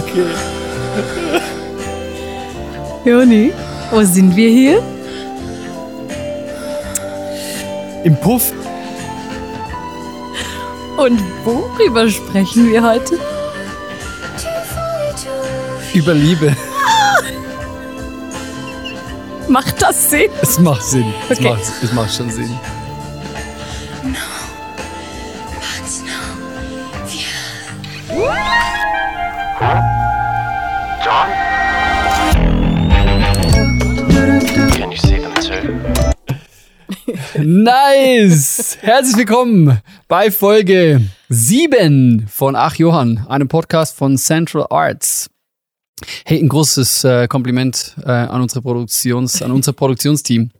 Okay. Joni, wo sind wir hier? Im Puff. Und worüber sprechen wir heute? Über Liebe. Macht das Sinn? Es macht Sinn. Es, Okay. macht, es macht schon Sinn. Nice! Herzlich willkommen bei Folge 7 von Ach Johann, einem Podcast von Central Arts. Hey, ein großes äh, Kompliment äh, an unsere Produktions, an unser Produktionsteam.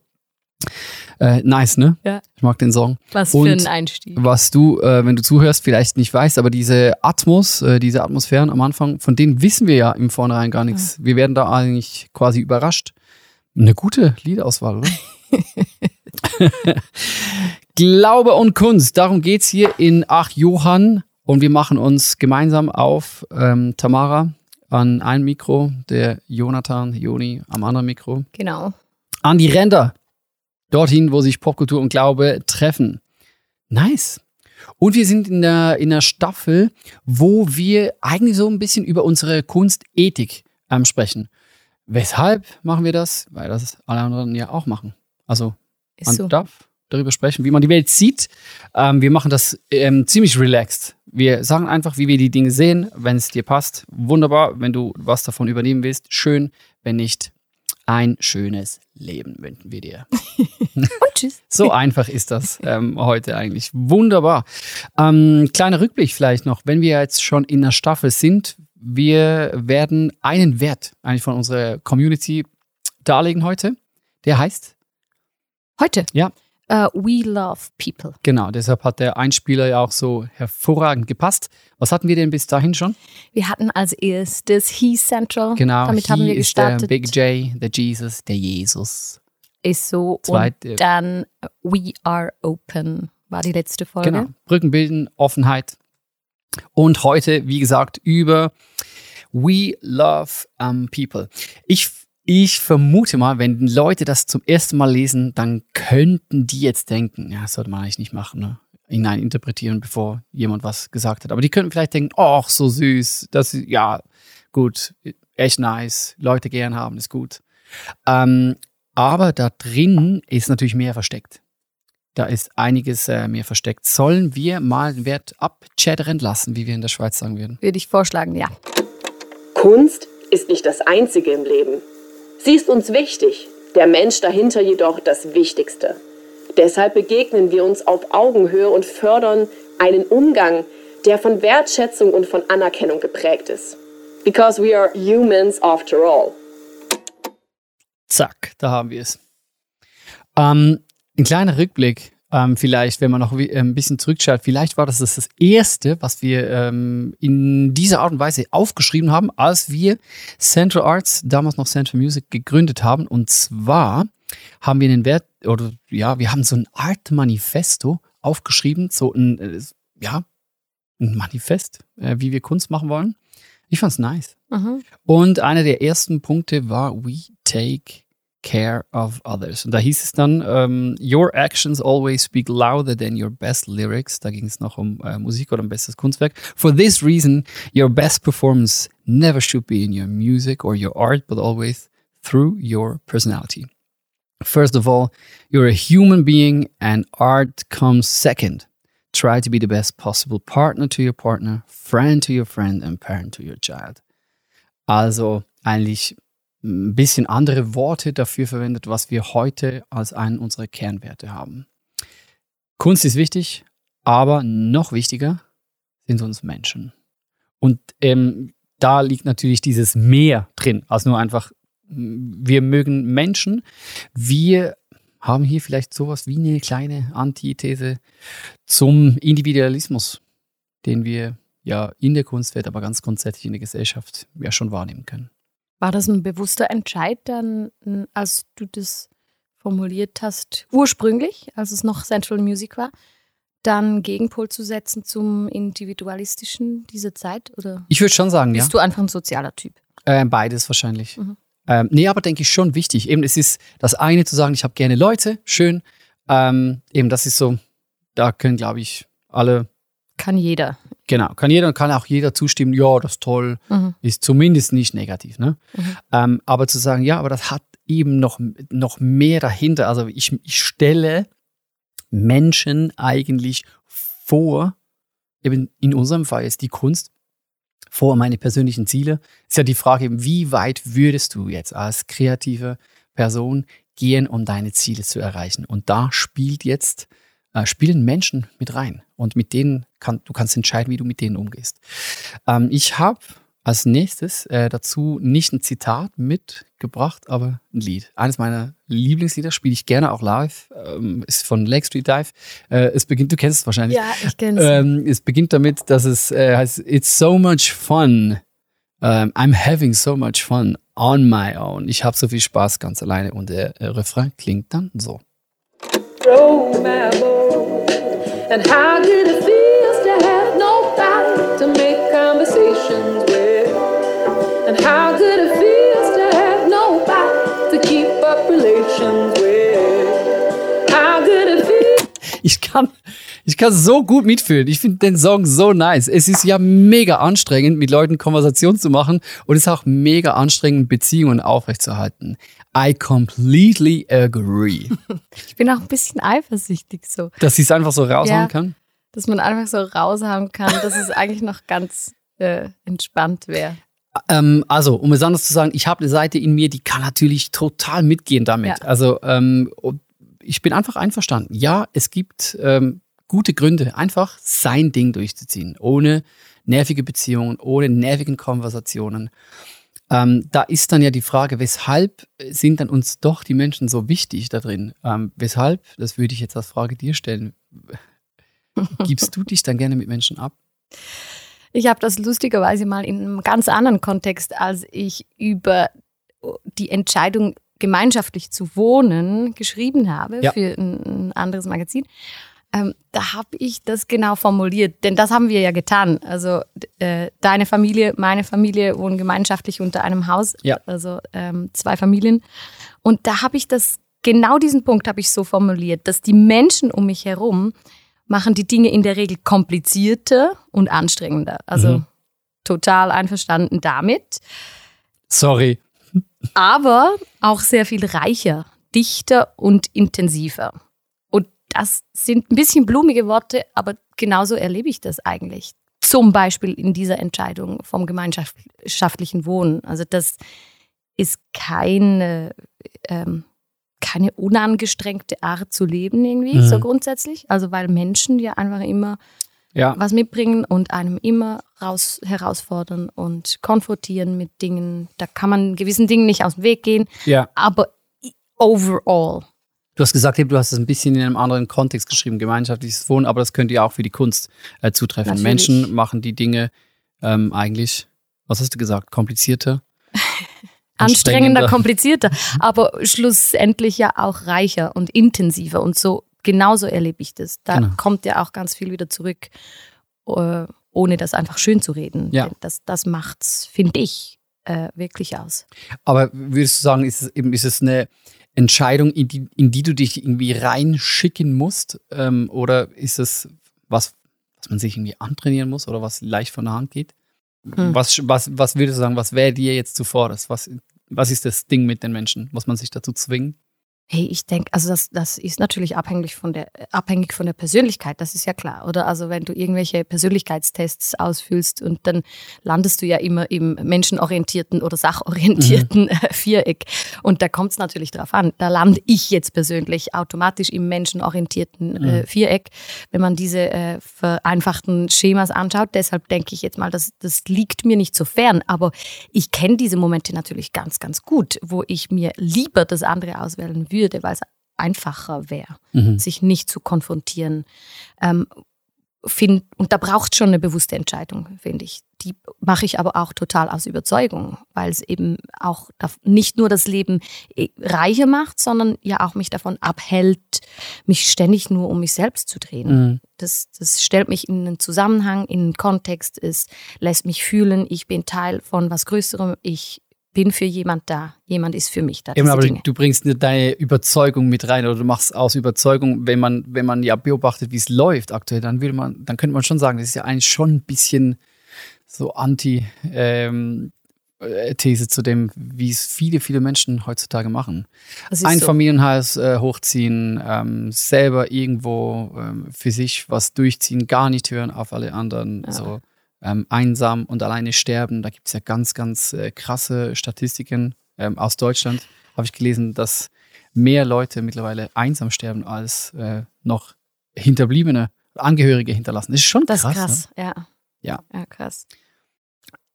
Äh, nice, ne? Ja. Ich mag den Song. Was Und für ein Einstieg. Was du, äh, wenn du zuhörst, vielleicht nicht weißt, aber diese Atmos, äh, diese Atmosphären am Anfang, von denen wissen wir ja im Vornherein gar nichts. Wir werden da eigentlich quasi überrascht. Eine gute Liedauswahl, oder? Glaube und Kunst, darum geht's hier in Ach Johann. Und wir machen uns gemeinsam auf ähm, Tamara an einem Mikro, der Jonathan, Joni am anderen Mikro Genau. an die Ränder. Dorthin, wo sich Popkultur und Glaube treffen. Nice. Und wir sind in der, in der Staffel, wo wir eigentlich so ein bisschen über unsere Kunstethik ähm, sprechen. Weshalb machen wir das? Weil das alle anderen ja auch machen. Also man so. darf darüber sprechen, wie man die Welt sieht. Ähm, wir machen das ähm, ziemlich relaxed. Wir sagen einfach, wie wir die Dinge sehen. Wenn es dir passt, wunderbar. Wenn du was davon übernehmen willst, schön. Wenn nicht, ein schönes Leben wünschen wir dir. Und tschüss. So einfach ist das ähm, heute eigentlich. Wunderbar. Ähm, kleiner Rückblick vielleicht noch. Wenn wir jetzt schon in der Staffel sind, wir werden einen Wert eigentlich von unserer Community darlegen heute. Der heißt, Heute. Ja. Äh, we love people. genau, deshalb hat der Einspieler ja auch so hervorragend gepasst. Was hatten wir denn bis dahin schon? Wir hatten als erstes He Central. Genau, Damit haben wir ist der gestartet. Big J, der Jesus, der Jesus. Ist so. Zweite- Und dann We Are Open war die letzte Folge. Genau. Brücken bilden, Offenheit. Und heute, wie gesagt, über We Love um, People. Ich, ich vermute mal, wenn Leute das zum ersten Mal lesen, dann könnten die jetzt denken, ja, das sollte man eigentlich nicht machen, ne? hinein interpretieren, bevor jemand was gesagt hat. Aber die könnten vielleicht denken, ach, so süß, das ist, ja, gut, echt nice, Leute gern haben, ist gut. Ähm, aber da drin ist natürlich mehr versteckt. Da ist einiges äh, mehr versteckt. Sollen wir mal den Wert abchattern lassen, wie wir in der Schweiz sagen würden? Würde ich vorschlagen, ja. Kunst ist nicht das Einzige im Leben. Sie ist uns wichtig, der Mensch dahinter jedoch das Wichtigste. Deshalb begegnen wir uns auf Augenhöhe und fördern einen Umgang, der von Wertschätzung und von Anerkennung geprägt ist. Because we are humans after all. Zack, da haben wir es. Ähm, ein kleiner Rückblick, ähm, vielleicht, wenn man noch ein bisschen zurückschaut, vielleicht war das das, Erste, was wir ähm, in dieser Art und Weise aufgeschrieben haben, als wir Central Arts, damals noch Central Music, gegründet haben. Und zwar haben wir den Wert, oder ja, wir haben so ein Art Manifesto aufgeschrieben, so ein, äh, ja, ein Manifest, äh, wie wir Kunst machen wollen. Ich fand's nice. Mhm. Und einer der ersten Punkte war We take care of others. Und da hieß es dann, ähm, Your actions always speak louder than your best lyrics. Da ging es noch um äh, Musik oder um bestes Kunstwerk. For this reason, your best performance never should be in your music or your art, but always through your personality. First of all, you're a human being and art comes second. Try to be the best possible partner to your partner, friend to your friend and parent to your child. Also eigentlich ein bisschen andere Worte dafür verwendet, was wir heute als einen unserer Kernwerte haben. Kunst ist wichtig, aber noch wichtiger sind uns Menschen. Und ähm, da liegt natürlich dieses Mehr drin, als nur einfach, m, wir mögen Menschen. Wir haben hier vielleicht sowas wie eine kleine Antithese zum Individualismus, den wir ja in der Kunstwelt, aber ganz grundsätzlich in der Gesellschaft ja schon wahrnehmen können. War das ein bewusster Entscheid dann, als du das formuliert hast, ursprünglich, als es noch Central Music war, dann Gegenpol zu setzen zum Individualistischen dieser Zeit? Oder Ich würde schon sagen, ja. bist du einfach ein sozialer Typ? Äh, beides wahrscheinlich. Mhm. Ähm, nee, aber denke ich schon wichtig. Eben, es ist das eine zu sagen, ich habe gerne Leute, schön. Ähm, eben, das ist so, da können, glaube ich, alle, Kann jeder. Genau, kann jeder und kann auch jeder zustimmen, ja, das ist toll, Mhm. ist zumindest nicht negativ. Ne? Mhm. Ähm, aber zu sagen, ja, aber das hat eben noch, noch mehr dahinter. Also ich, ich stelle Menschen eigentlich vor, eben in unserem Fall ist die Kunst, vor meine persönlichen Ziele. Ist ja die Frage, eben, wie weit würdest du jetzt als kreative Person gehen, um deine Ziele zu erreichen? Und da spielt jetzt, äh, spielen Menschen mit rein. Und mit denen kann, du kannst entscheiden, wie du mit denen umgehst. Ähm, ich habe als nächstes äh, dazu nicht ein Zitat mitgebracht, aber ein Lied. Eines meiner Lieblingslieder spiele ich gerne auch live. Ähm, ist von Lake Street Dive. Äh, es beginnt, du kennst es wahrscheinlich. Ja, ich kenne es. Ähm, es beginnt damit, dass es äh, heißt, It's so much fun. Ähm, I'm having so much fun on my own. Ich habe so viel Spaß ganz alleine. Und der äh, Refrain klingt dann so. ball. And how good it feels to have nobody to make conversations with. And how good it feels to have nobody to keep up relations with. How good it feels. Ich kann, ich kann so gut mitfühlen. Ich finde den Song so nice. Es ist ja mega anstrengend, mit Leuten Konversation zu machen. Und es ist auch mega anstrengend, Beziehungen aufrechtzuerhalten. I completely agree. Ich bin auch ein bisschen eifersüchtig so, Dass sie es einfach so raushauen Ja. kann. dass man einfach so raushauen kann, dass es eigentlich noch ganz äh, entspannt wäre. Ähm, also, um es anders zu sagen, ich habe eine Seite in mir, die kann natürlich total mitgehen damit. Ja. Also, ähm, ich bin einfach einverstanden. Ja, es gibt ähm, gute Gründe, einfach sein Ding durchzuziehen, ohne nervige Beziehungen, ohne nervigen Konversationen. Ähm, da ist dann ja die Frage, weshalb sind dann uns doch die Menschen so wichtig da drin? Ähm, weshalb, das würde ich jetzt als Frage dir stellen, gibst du dich dann gerne mit Menschen ab? Ich habe das lustigerweise mal in einem ganz anderen Kontext, als ich über die Entscheidung, gemeinschaftlich zu wohnen, geschrieben habe Ja. für ein, ein anderes Magazin. Ähm, da habe ich das genau formuliert, denn das haben wir ja getan. Also äh, deine Familie, meine Familie wohnen gemeinschaftlich unter einem Haus, Ja. also ähm, zwei Familien. Und da habe ich das, genau diesen Punkt habe ich so formuliert, dass die Menschen um mich herum machen die Dinge in der Regel komplizierter und anstrengender. Also Mhm. total einverstanden damit, Sorry. aber auch sehr viel reicher, dichter und intensiver. Das sind ein bisschen blumige Worte, aber genauso erlebe ich das eigentlich. Zum Beispiel in dieser Entscheidung vom gemeinschaftlichen Wohnen. Also das ist keine, ähm, keine unangestrengte Art zu leben irgendwie, Mhm. so grundsätzlich. Also weil Menschen ja einfach immer Ja. was mitbringen und einem immer raus herausfordern und konfrontieren mit Dingen. Da kann man gewissen Dingen nicht aus dem Weg gehen, Ja. aber overall. Du hast gesagt, du hast es ein bisschen in einem anderen Kontext geschrieben, gemeinschaftliches Wohnen, aber das könnte ja auch für die Kunst äh, zutreffen. Natürlich. Menschen machen die Dinge ähm, eigentlich, was hast du gesagt, komplizierter? Anstrengender, komplizierter, aber schlussendlich ja auch reicher und intensiver und so. Genauso erlebe ich das. Da Genau. kommt ja auch ganz viel wieder zurück, äh, ohne das einfach schön zu reden. Ja. Das, das macht's, finde ich, äh, wirklich aus. Aber würdest du sagen, ist es eben, ist es eine Entscheidung, in die, in die du dich irgendwie reinschicken musst? Ähm, oder ist es was, was man sich irgendwie antrainieren muss oder was leicht von der Hand geht? Hm. Was, was, was würdest du sagen, was wäre dir jetzt zuvor? Das? Was, was ist das Ding mit den Menschen? Muss man sich dazu zwingen? Hey, ich denke, also das, das ist natürlich abhängig von, der, abhängig von der Persönlichkeit, das ist ja klar, oder? Also wenn du irgendwelche Persönlichkeitstests ausfüllst und dann landest du ja immer im menschenorientierten oder sachorientierten äh, Viereck. Und da kommt es natürlich drauf an. Da lande ich jetzt persönlich automatisch im menschenorientierten äh, Viereck, wenn man diese äh, vereinfachten Schemas anschaut. Deshalb denke ich jetzt mal, das, das liegt mir nicht so fern. Aber ich kenne diese Momente natürlich ganz, ganz gut, wo ich mir lieber das andere auswählen würde, weil es einfacher wäre, Mhm. sich nicht zu konfrontieren. Ähm, find, und da braucht schon eine bewusste Entscheidung, finde ich. die mache ich aber auch total aus Überzeugung, weil es eben auch nicht nur das Leben äh, reicher macht, sondern ja auch mich davon abhält, mich ständig nur um mich selbst zu drehen. Mhm. Das, das stellt mich in einen Zusammenhang, in einen Kontext, es lässt mich fühlen, ich bin Teil von was Größerem, ich bin für jemand da, jemand ist für mich da. Eben, aber Dinge. du bringst nicht deine Überzeugung mit rein oder du machst aus Überzeugung, wenn man, wenn man ja beobachtet, wie es läuft aktuell, dann würde man, dann könnte man schon sagen, das ist ja eigentlich schon ein bisschen so Anti- ähm, äh, These zu dem, wie es viele, viele Menschen heutzutage machen. Ein so. Familienhaus äh, hochziehen, ähm, selber irgendwo ähm, für sich was durchziehen, gar nicht hören auf alle anderen. Ja. So ähm, einsam und alleine sterben. Da gibt es ja ganz, ganz äh, krasse Statistiken ähm, aus Deutschland. Habe ich gelesen, dass mehr Leute mittlerweile einsam sterben als äh, noch Hinterbliebene, Angehörige hinterlassen. Das ist schon krass. Das ist krass, ne? ja. ja. Ja, krass.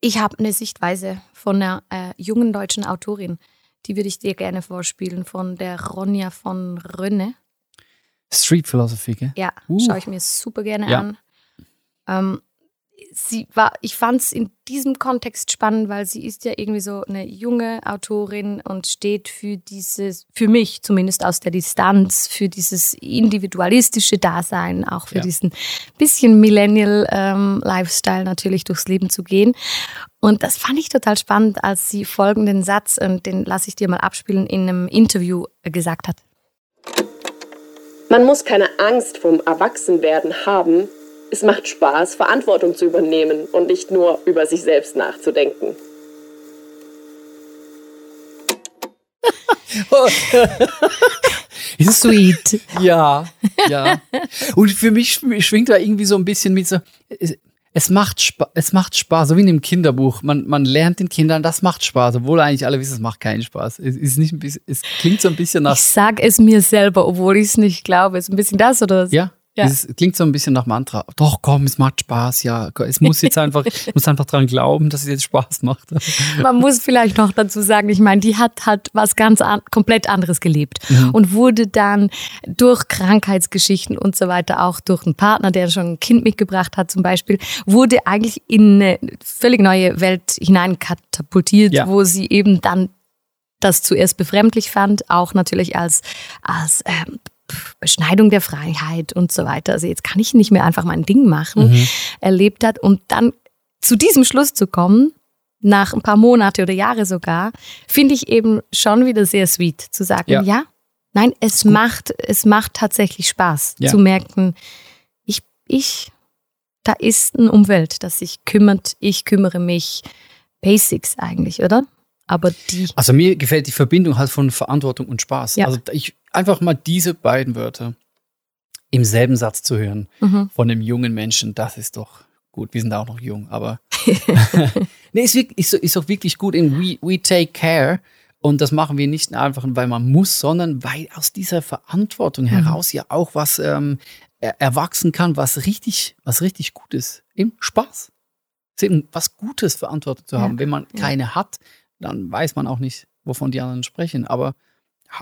Ich habe eine Sichtweise von einer äh, jungen deutschen Autorin, die würde ich dir gerne vorspielen, von der Ronja von Rönne. Street Philosophy, gell? Ja, uh. schaue ich mir super gerne ja. an. Ähm, sie war, ich fand es in diesem Kontext spannend, weil sie ist ja irgendwie so eine junge Autorin und steht für dieses, für mich zumindest aus der Distanz, für dieses individualistische Dasein, auch für ja. diesen bisschen Millennial-Lifestyle ähm, natürlich durchs Leben zu gehen. Und das fand ich total spannend, als sie folgenden Satz, und den lasse ich dir mal abspielen, in einem Interview gesagt hat. Man muss keine Angst vom Erwachsenwerden haben, es macht Spaß, Verantwortung zu übernehmen und nicht nur über sich selbst nachzudenken. Ist sweet. Ja, ja. Und für mich schwingt da irgendwie so ein bisschen mit so, es macht, Spaß, es macht Spaß, so wie in dem Kinderbuch. Man, man lernt den Kindern, das macht Spaß, obwohl eigentlich alle wissen, es macht keinen Spaß. Es, ist nicht ein bisschen, es klingt so ein bisschen nach. Ich sag es mir selber, obwohl ich es nicht glaube. Es ist ein bisschen das oder? Ja. Ja. Es klingt so ein bisschen nach Mantra. Doch, komm, es macht Spaß, ja. Es muss jetzt einfach, muss einfach dran glauben, dass es jetzt Spaß macht. Man muss vielleicht noch dazu sagen, ich meine, die hat halt was ganz an, komplett anderes gelebt mhm. und wurde dann durch Krankheitsgeschichten und so weiter, auch durch einen Partner, der schon ein Kind mitgebracht hat zum Beispiel, wurde eigentlich in eine völlig neue Welt hinein katapultiert, ja. wo sie eben dann das zuerst befremdlich fand, auch natürlich als, als ähm, Beschneidung der Freiheit und so weiter. Also jetzt kann ich nicht mehr einfach mein Ding machen, mhm. erlebt hat und dann zu diesem Schluss zu kommen, nach ein paar Monate oder Jahre sogar, finde ich eben schon wieder sehr sweet zu sagen, ja, ja nein, es macht, es macht tatsächlich Spaß ja. zu merken, ich, ich, da ist eine Umwelt, das sich kümmert, ich kümmere mich. Basics eigentlich, oder? Aber die. Also mir gefällt die Verbindung halt von Verantwortung und Spaß. Ja. Also ich einfach mal diese beiden Wörter im selben Satz zu hören mhm. von einem jungen Menschen, das ist doch gut. Wir sind auch noch jung, aber nee, ist, wirklich, ist, ist auch wirklich gut in we, we take care. Und das machen wir nicht einfach, weil man muss, sondern weil aus dieser Verantwortung mhm. heraus ja auch was ähm, erwachsen kann, was richtig, was richtig gut ist. Eben Spaß. Eben was Gutes, Verantwortung zu haben. Ja. Wenn man keine hat, dann weiß man auch nicht, wovon die anderen sprechen. Aber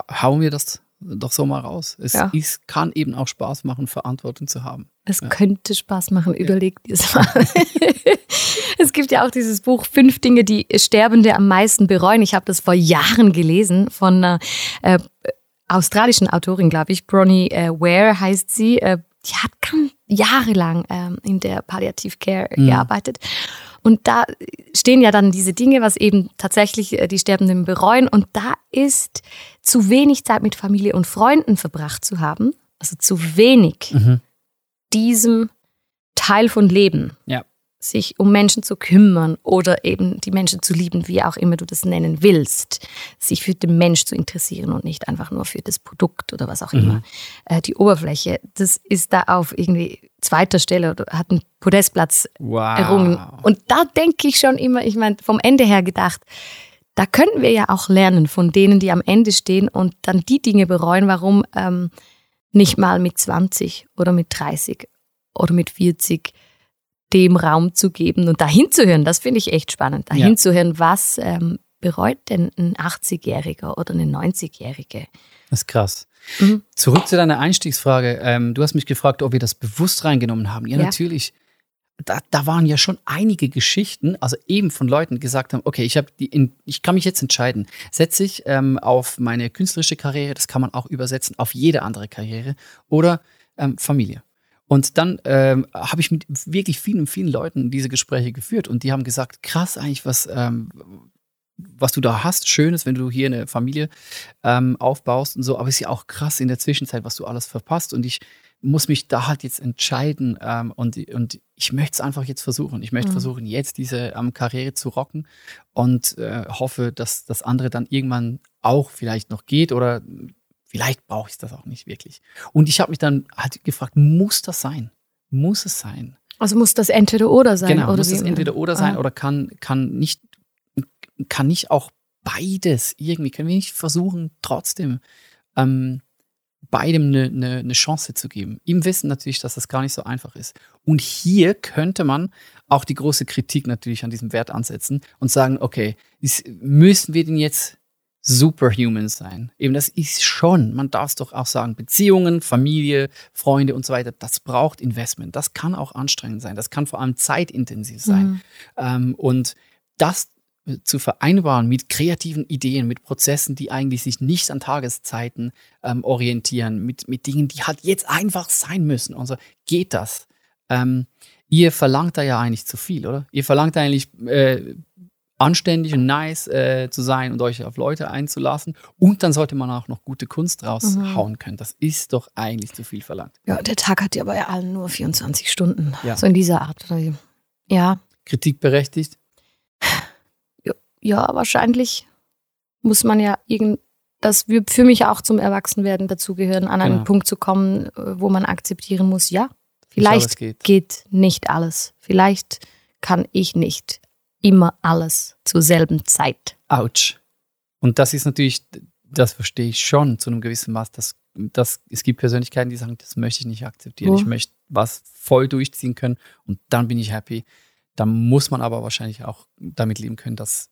hauen wir das doch so mal raus. Es ja. ist, kann eben auch Spaß machen, Verantwortung zu haben. Es ja. könnte Spaß machen, überleg dir es mal. es gibt ja auch dieses Buch Fünf Dinge, die Sterbende am meisten bereuen. Ich habe das vor Jahren gelesen von einer äh, australischen Autorin, glaube ich. Bronnie äh, Ware heißt sie. Äh, die hat jahrelang ähm, in der Palliative Care mhm. gearbeitet. Und da stehen ja dann diese Dinge, was eben tatsächlich äh, die Sterbenden bereuen. Und da ist zu wenig Zeit mit Familie und Freunden verbracht zu haben, also zu wenig mhm. diesem Teil von Leben. Ja sich um Menschen zu kümmern oder eben die Menschen zu lieben, wie auch immer du das nennen willst, sich für den Mensch zu interessieren und nicht einfach nur für das Produkt oder was auch mhm. immer. Äh, die Oberfläche, das ist da auf irgendwie zweiter Stelle oder hat einen Podestplatz wow. errungen. Und da denke ich schon immer, ich meine, vom Ende her gedacht, da könnten wir ja auch lernen von denen, die am Ende stehen und dann die Dinge bereuen, warum ähm, nicht mal mit 20 oder mit 30 oder mit 40 dem Raum zu geben und dahin zu hören, das finde ich echt spannend. Dahin ja. zu hören, was ähm, bereut denn ein 80-Jähriger oder eine 90-Jährige? Das ist krass. Mhm. Zurück zu deiner Einstiegsfrage. Ähm, du hast mich gefragt, ob wir das bewusst reingenommen haben. Ja, ja. natürlich. da, da waren ja schon einige Geschichten, also eben von Leuten, die gesagt haben, okay, ich habe die, in, ich kann mich jetzt entscheiden, setze ich ähm, auf meine künstlerische Karriere, das kann man auch übersetzen auf jede andere Karriere oder ähm, Familie. Und dann ähm, habe ich mit wirklich vielen, vielen Leuten diese Gespräche geführt und die haben gesagt, krass eigentlich, was, ähm, was du da hast, Schönes, wenn du hier eine Familie ähm, aufbaust und so, aber es ist ja auch krass in der Zwischenzeit, was du alles verpasst. Und ich muss mich da halt jetzt entscheiden ähm, und, und ich möchte es einfach jetzt versuchen. Ich möchte mhm. versuchen, jetzt diese ähm, Karriere zu rocken und äh, hoffe, dass das andere dann irgendwann auch vielleicht noch geht oder vielleicht brauche ich das auch nicht wirklich. Und ich habe mich dann halt gefragt, muss das sein? Muss es sein? Also muss das entweder oder sein? Genau, oder muss das entweder oder sein Ah. oder kann, kann nicht, kann nicht auch beides irgendwie, können wir nicht versuchen, trotzdem ähm, beidem eine, eine, eine Chance zu geben. Im Wissen natürlich, dass das gar nicht so einfach ist. Und hier könnte man auch die große Kritik natürlich an diesem Wert ansetzen und sagen, okay, ist, müssen wir denn jetzt superhuman sein? Eben das ist schon, man darf es doch auch sagen, Beziehungen, Familie, Freunde und so weiter, das braucht Investment. Das kann auch anstrengend sein. Das kann vor allem zeitintensiv sein. Mhm. Ähm, und das zu vereinbaren mit kreativen Ideen, mit Prozessen, die eigentlich sich nicht an Tageszeiten ähm, orientieren, mit, mit Dingen, die halt jetzt einfach sein müssen. Und so geht das. Ähm, ihr verlangt da ja eigentlich zu viel, oder? Ihr verlangt eigentlich äh, anständig und nice äh, zu sein und euch auf Leute einzulassen. Und dann sollte man auch noch gute Kunst raushauen können. Das ist doch eigentlich zu viel verlangt. Ja, der Tag hat ja bei allen nur 24 Stunden. Ja. So in dieser Art. Ja, Kritik berechtigt. ja, wahrscheinlich muss man ja irgend, das wird für mich auch zum Erwachsenwerden dazugehören, an einen Genau. Punkt zu kommen, äh, wo man akzeptieren muss, ja, Ich glaube, vielleicht es geht. geht nicht alles. Vielleicht kann ich nicht immer alles zur selben Zeit. Autsch. Und das ist natürlich, das verstehe ich schon zu einem gewissen Maß, dass, dass es gibt Persönlichkeiten, die sagen, das möchte ich nicht akzeptieren. Oh. Ich möchte was voll durchziehen können und dann bin ich happy. Da muss man aber wahrscheinlich auch damit leben können, dass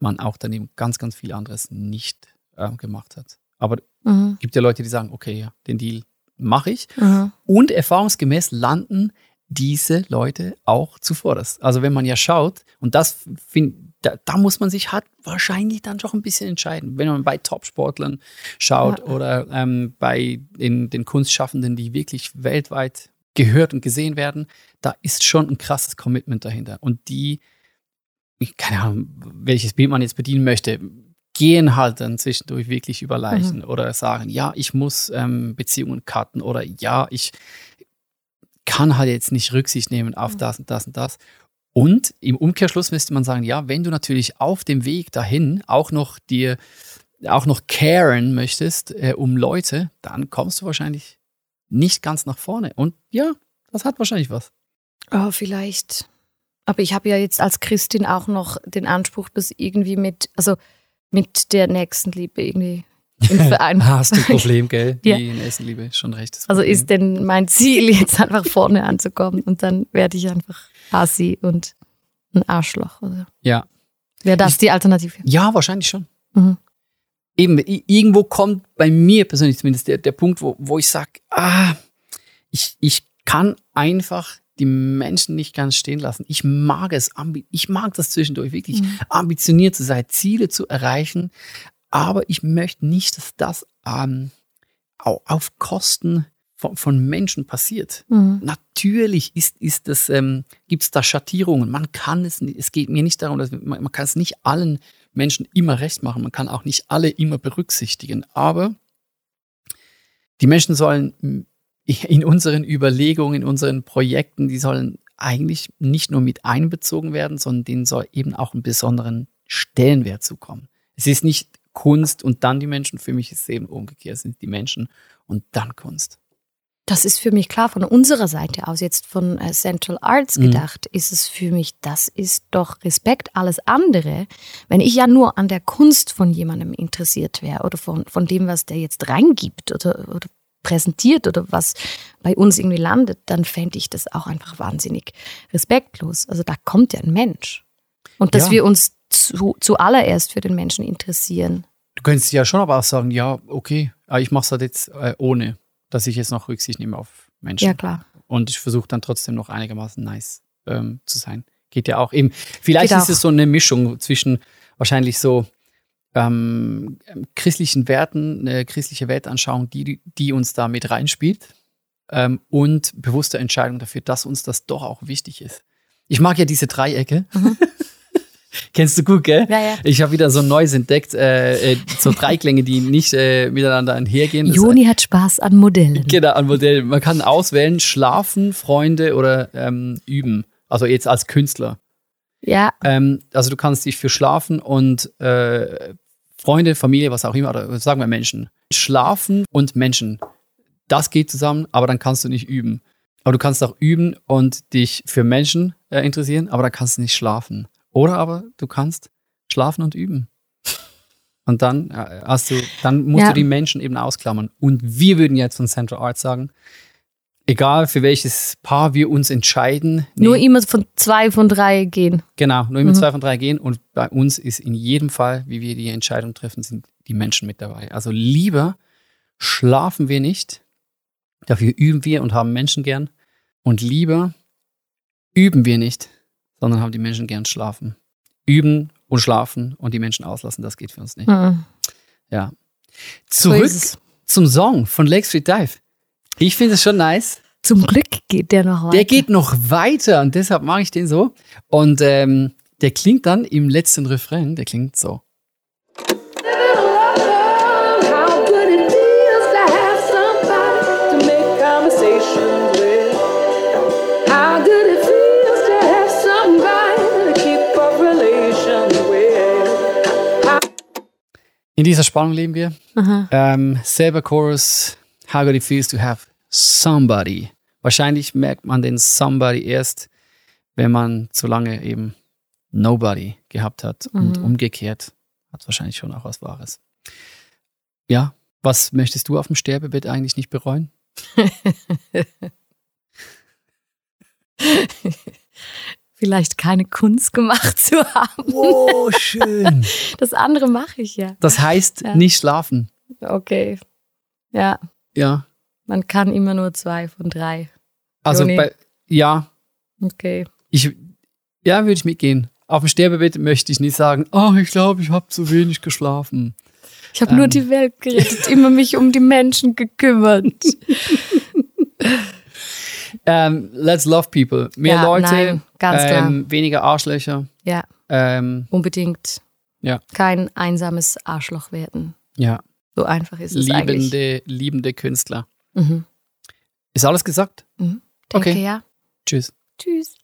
man auch daneben ganz, ganz viel anderes nicht äh, gemacht hat. Aber Mhm. gibt ja Leute, die sagen, okay, ja, den Deal mache ich. Mhm. Und erfahrungsgemäß landen diese Leute auch zuvorderst. Also wenn man ja schaut, und das find, da, da muss man sich halt wahrscheinlich dann doch ein bisschen entscheiden. Wenn man bei Top-Sportlern schaut Ja. oder ähm, bei den, den Kunstschaffenden, die wirklich weltweit gehört und gesehen werden, da ist schon ein krasses Commitment dahinter. Und die, ich- keine Ahnung, welches Bild man jetzt bedienen möchte, gehen halt dann zwischendurch wirklich über Leichen oder sagen, ja, ich muss ähm, Beziehungen cutten oder ja, ich kann halt jetzt nicht Rücksicht nehmen auf das und das und das. Und im Umkehrschluss müsste man sagen, ja, wenn du natürlich auf dem Weg dahin auch noch dir auch noch caren möchtest äh, um Leute, dann kommst du wahrscheinlich nicht ganz nach vorne. Und ja, das hat wahrscheinlich was. Oh, vielleicht. Aber ich habe ja jetzt als Christin auch noch den Anspruch, das irgendwie mit, also mit der Nächstenliebe irgendwie in Verein. Hast du ein Problem, gell? Ja. Die in Essen-Liebe, schon recht. Also ist denn mein Ziel, jetzt einfach vorne anzukommen und dann werde ich einfach Assi und ein Arschloch. Oder? Ja. Wäre das die Alternative? Ja, wahrscheinlich schon. Mhm. Eben, irgendwo kommt bei mir persönlich zumindest der, der Punkt, wo, wo ich sage, ah, ich, ich kann einfach die Menschen nicht ganz stehen lassen. Ich mag es, ich mag das zwischendurch wirklich, Mhm. ambitioniert zu sein, Ziele zu erreichen, aber ich möchte nicht, dass das ähm, au- auf Kosten von, von Menschen passiert. Mhm. Natürlich ist, ist das, ähm, gibt es da Schattierungen. Man kann es nicht, es geht mir nicht darum, dass man, man kann es nicht allen Menschen immer recht machen. Man kann auch nicht alle immer berücksichtigen. Aber die Menschen sollen in unseren Überlegungen, in unseren Projekten, die sollen eigentlich nicht nur mit einbezogen werden, sondern denen soll eben auch einen besonderen Stellenwert zukommen. Es ist nicht Kunst und dann die Menschen. Für mich ist es eben umgekehrt. Sind die Menschen und dann Kunst. Das ist für mich klar von unserer Seite aus, jetzt von äh, Central Arts Mhm. gedacht, ist es für mich, das ist doch Respekt. Alles andere, wenn ich ja nur an der Kunst von jemandem interessiert wäre oder von, von dem, was der jetzt reingibt oder, oder präsentiert oder was bei uns irgendwie landet, dann fände ich das auch einfach wahnsinnig respektlos. Also da kommt ja ein Mensch. Und dass Ja. wir uns zu, zuallererst für den Menschen interessieren. Du könntest ja schon aber auch sagen, ja, okay, ich mache es halt jetzt äh, ohne, dass ich jetzt noch Rücksicht nehme auf Menschen. Ja, klar. Und ich versuche dann trotzdem noch einigermaßen nice ähm, zu sein. Geht ja auch eben. Vielleicht Geht ist auch. es so eine Mischung zwischen wahrscheinlich so ähm, christlichen Werten, eine christliche Weltanschauung, die, die uns da mit reinspielt ähm, und bewusste Entscheidung dafür, dass uns das doch auch wichtig ist. Ich mag ja diese Dreiecke. Kennst du gut, gell? Ja, ja. Ich habe wieder so ein neues entdeckt, äh, äh, so Dreiklänge, die nicht äh, miteinander einhergehen. Joni hat Spaß an Modellen. Genau, ein Modell. Man kann auswählen, schlafen, Freunde oder ähm, üben. Also jetzt als Künstler. Ja, Ähm, also du kannst dich für Schlafen und äh, Freunde, Familie, was auch immer, oder sagen wir Menschen. Schlafen und Menschen. Das geht zusammen, aber dann kannst du nicht üben. Aber du kannst auch üben und dich für Menschen äh, interessieren, aber dann kannst du nicht schlafen. Oder aber du kannst schlafen und üben. Und dann äh, hast du, dann musst Ja. du die Menschen eben ausklammern. Und wir würden jetzt von Central Arts sagen, egal für welches Paar wir uns entscheiden, nur nee, immer von zwei von drei gehen. Genau, nur immer Mhm. zwei von drei gehen und bei uns ist in jedem Fall, wie wir die Entscheidung treffen, sind die Menschen mit dabei. Also lieber schlafen wir nicht, dafür üben wir und haben Menschen gern und lieber üben wir nicht, sondern haben die Menschen gern schlafen. Üben und schlafen und die Menschen auslassen, das geht für uns nicht. Mhm. Ja. So Zurück es. zum Song von Lake Street Dive. Ich finde es schon nice. Zum Glück geht der noch weiter. Der geht noch weiter und deshalb mache ich den so. Und ähm, der klingt dann im letzten Refrain, der klingt so. In dieser Spannung leben wir. Ähm, selber Chorus, how good it feels to have somebody. Wahrscheinlich merkt man den somebody erst, wenn man zu lange eben nobody gehabt hat. Und Mhm. umgekehrt hat wahrscheinlich schon auch was Wahres. Ja, was möchtest du auf dem Sterbebett eigentlich nicht bereuen? Vielleicht keine Kunst gemacht zu haben. Oh, schön. Das andere mache ich ja. Das heißt, Ja. nicht schlafen. Okay. Ja, Ja. man kann immer nur zwei von drei. Also Joni. bei, ja, Okay. ich, ja, würde ich mitgehen. Auf dem Sterbebett möchte ich nicht sagen, oh, ich glaube, ich habe zu wenig geschlafen. Ich habe nur Ähm. die Welt gerettet, immer mich um die Menschen gekümmert. Ähm, let's love people. Mehr Ja, Leute, nein, ganz klar. ähm, weniger Arschlöcher. Ja, Ähm, unbedingt. Ja. Kein einsames Arschloch werden. ja, So einfach ist es eigentlich. liebende, liebende Künstler. Mhm. Ist alles gesagt? Denke Okay. ja. Tschüss. Tschüss.